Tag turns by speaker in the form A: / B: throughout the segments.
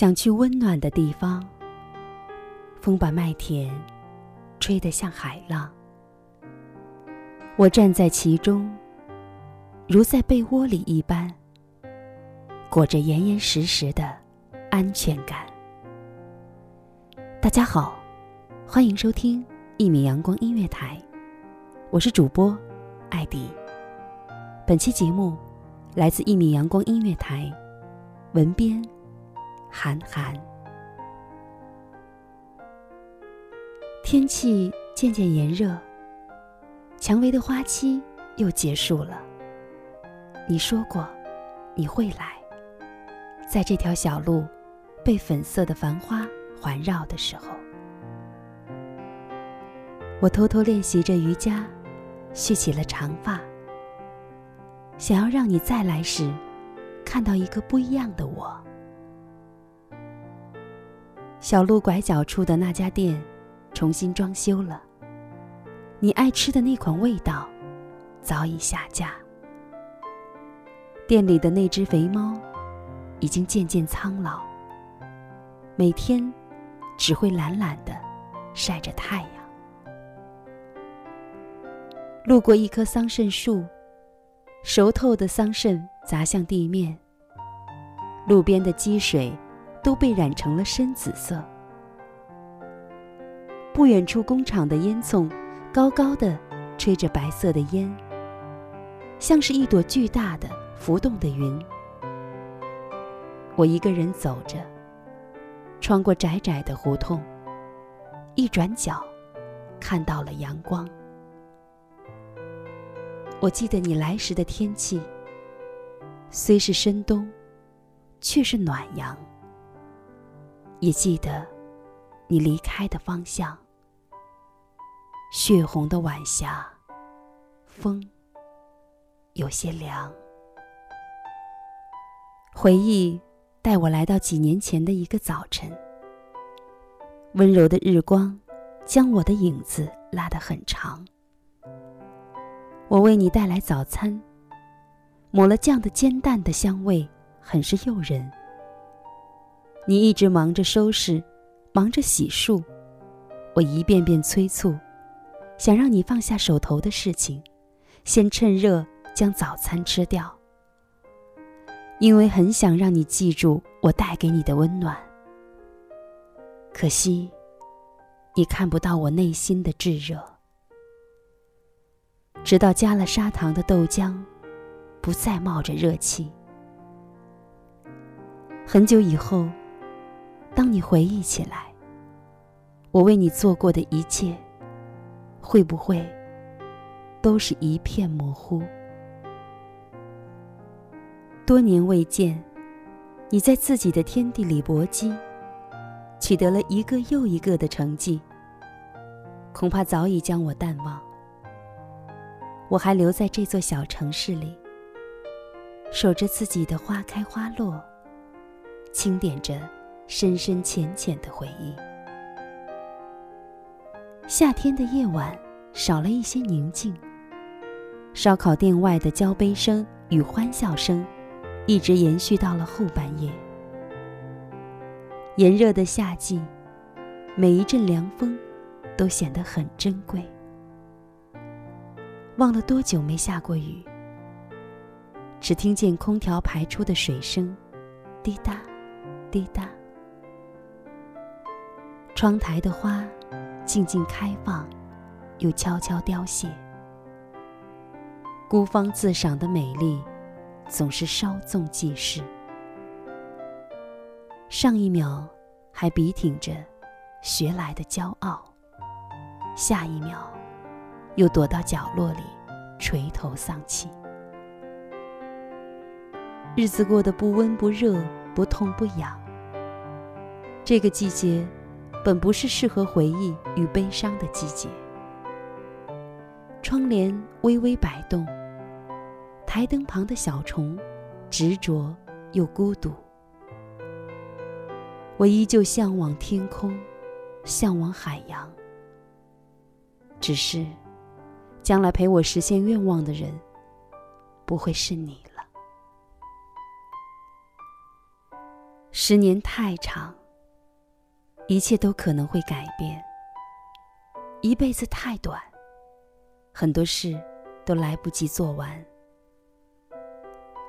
A: 想去温暖的地方，风把麦田吹得像海浪。我站在其中，如在被窝里一般，裹着严严实实的安全感。大家好，欢迎收听一米阳光音乐台，我是主播艾迪。本期节目来自一米阳光音乐台，文编。韩寒，天气渐渐炎热，蔷薇的花期又结束了。你说过，你会来，在这条小路被粉色的繁花环绕的时候，我偷偷练习着瑜伽，蓄起了长发，想要让你再来时，看到一个不一样的我。小路拐角处的那家店，重新装修了。你爱吃的那款味道，早已下架。店里的那只肥猫，已经渐渐苍老。每天，只会懒懒的晒着太阳。路过一棵桑葚树，熟透的桑葚砸向地面。路边的积水。都被染成了深紫色。不远处工厂的烟囱，高高的吹着白色的烟，像是一朵巨大的浮动的云。我一个人走着，穿过窄窄的胡同，一转角，看到了阳光。我记得你来时的天气，虽是深冬，却是暖阳。也记得，你离开的方向。血红的晚霞，风有些凉。回忆带我来到几年前的一个早晨。温柔的日光将我的影子拉得很长。我为你带来早餐，抹了酱的煎蛋的香味很是诱人。你一直忙着收拾，忙着洗漱，我一遍遍催促，想让你放下手头的事情，先趁热将早餐吃掉。因为很想让你记住我带给你的温暖。可惜，你看不到我内心的炙热。直到加了砂糖的豆浆，不再冒着热气。很久以后。当你回忆起来，我为你做过的一切，会不会都是一片模糊？多年未见，你在自己的天地里搏击，取得了一个又一个的成绩，恐怕早已将我淡忘。我还留在这座小城市里，守着自己的花开花落，清点着。深深浅浅的回忆。夏天的夜晚，少了一些宁静。烧烤店外的交杯声与欢笑声，一直延续到了后半夜。炎热的夏季，每一阵凉风，都显得很珍贵。忘了多久没下过雨，只听见空调排出的水声，滴答，滴答。窗台的花，静静开放，又悄悄凋谢。孤芳自赏的美丽，总是稍纵即逝。上一秒还笔挺着学来的骄傲，下一秒又躲到角落里垂头丧气。日子过得不温不热，不痛不痒。这个季节本不是适合回忆与悲伤的季节。窗帘微微摆动。台灯旁的小虫，执着又孤独。我依旧向往天空，向往海洋。只是，将来陪我实现愿望的人，不会是你了。十年太长，一切都可能会改变。一辈子太短，很多事都来不及做完。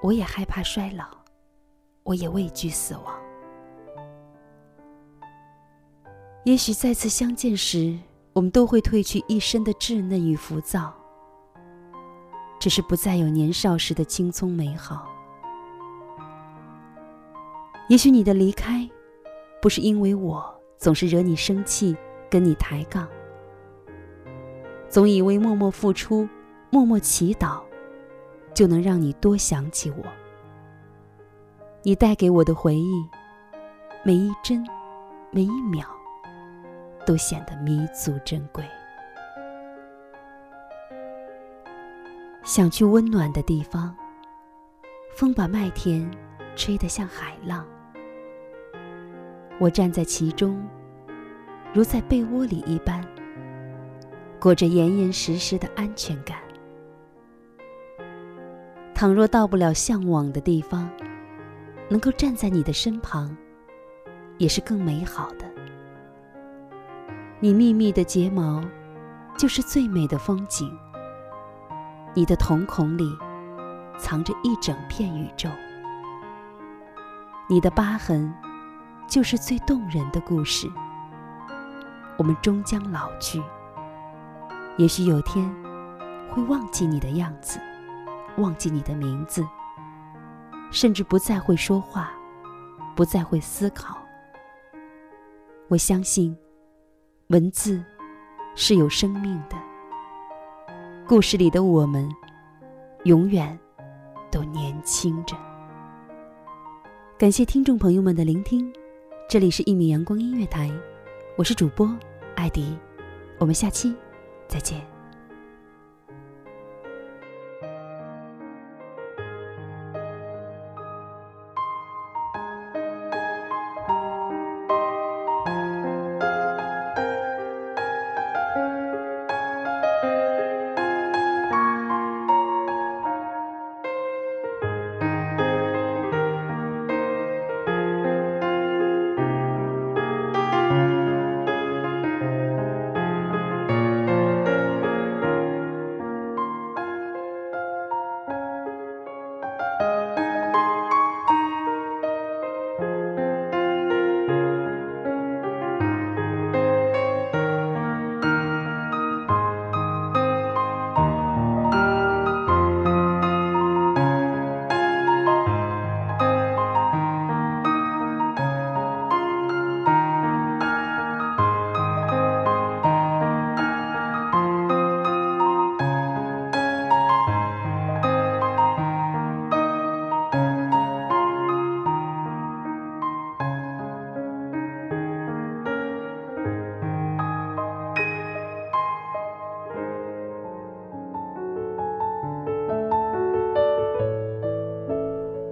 A: 我也害怕衰老，我也畏惧死亡。也许再次相见时，我们都会褪去一身的稚嫩与浮躁，只是不再有年少时的青葱美好。也许你的离开，不是因为我总是惹你生气，跟你抬杠，总以为默默付出，默默祈祷。就能让你多想起我。你带给我的回忆，每一帧，每一秒，都显得弥足珍贵。想去温暖的地方，风把麦田吹得像海浪。我站在其中，如在被窝里一般，裹着严严实实的安全感。倘若到不了向往的地方，能够站在你的身旁，也是更美好的。你密密的睫毛，就是最美的风景。你的瞳孔里，藏着一整片宇宙。你的疤痕，就是最动人的故事。我们终将老去，也许有天，会忘记你的样子。忘记你的名字，甚至不再会说话，不再会思考。我相信，文字是有生命的。故事里的我们，永远都年轻着。感谢听众朋友们的聆听，这里是一米阳光音乐台，我是主播艾迪，我们下期再见。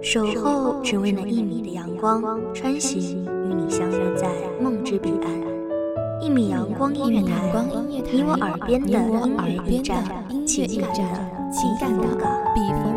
B: 守候只为那一米的阳光，穿行与你相约在梦之彼岸。一米阳光音乐台，你我耳边的音乐驿站，情感的情感的避风港。